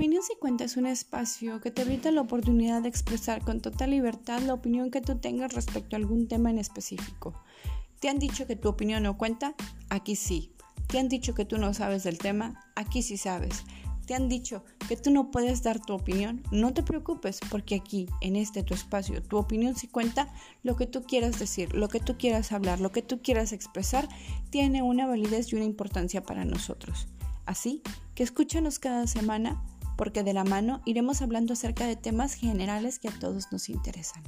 opinión si cuenta es un espacio que te brinda la oportunidad de expresar con total libertad la opinión que tú tengas respecto a algún tema en específico. ¿Te han dicho que tu opinión no cuenta? Aquí sí. ¿Te han dicho que tú no sabes del tema? Aquí sí sabes. ¿Te han dicho que tú no puedes dar tu opinión? No te preocupes porque aquí, en este tu espacio, tu opinión sí cuenta, lo que tú quieras decir, lo que tú quieras hablar, lo que tú quieras expresar, tiene una validez y una importancia para nosotros. Así que escúchanos cada semana porque de la mano iremos hablando acerca de temas generales que a todos nos interesan.